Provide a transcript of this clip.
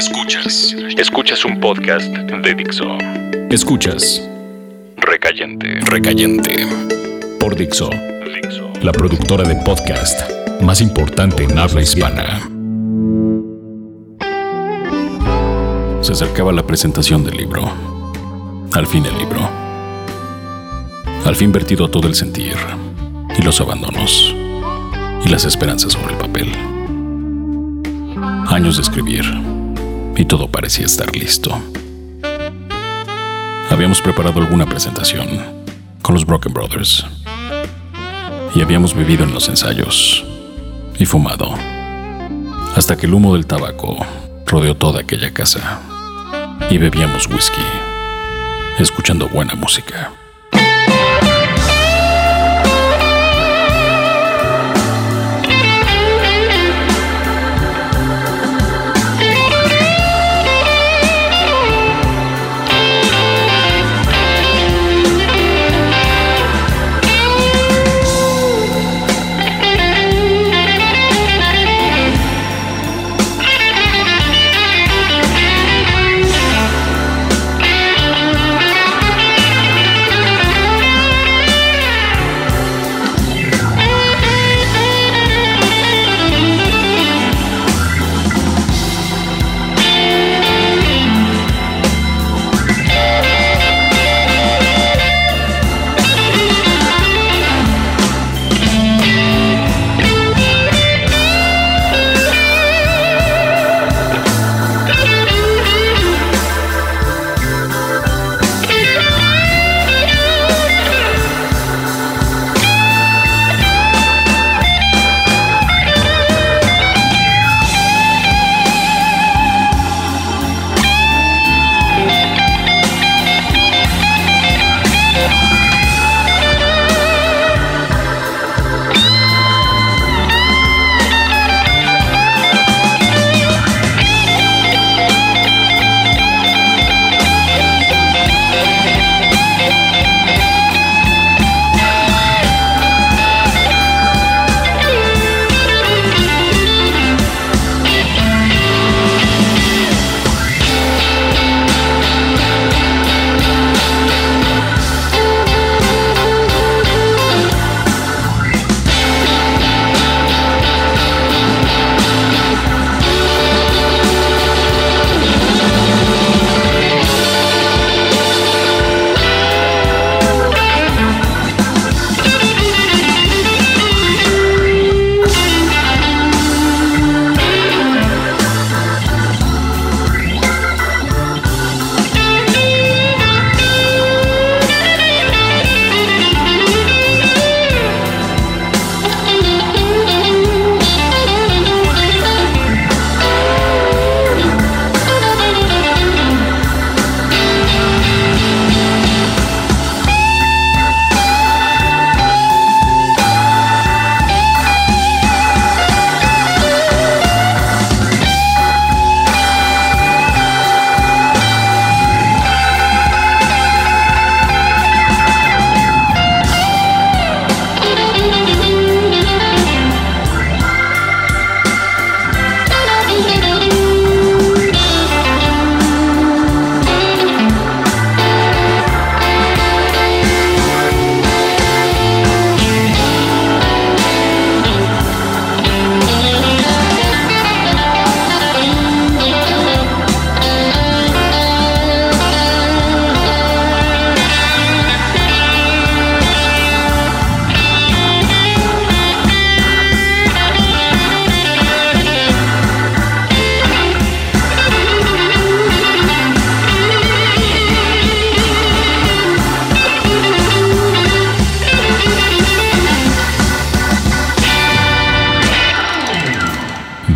Escuchas. Escuchas un podcast de Dixo. Escuchas Recayente. Recayente por Dixo, la productora de podcast más importante en habla hispana. Se acercaba la presentación del libro. Al fin el libro. Al fin vertido todo el sentir y los abandonos y las esperanzas sobre el papel. Años de escribir y todo parecía estar listo. Habíamos preparado alguna presentación con los Broken Brothers y habíamos vivido en los ensayos y fumado hasta que el humo del tabaco rodeó toda aquella casa y bebíamos whisky, escuchando buena música.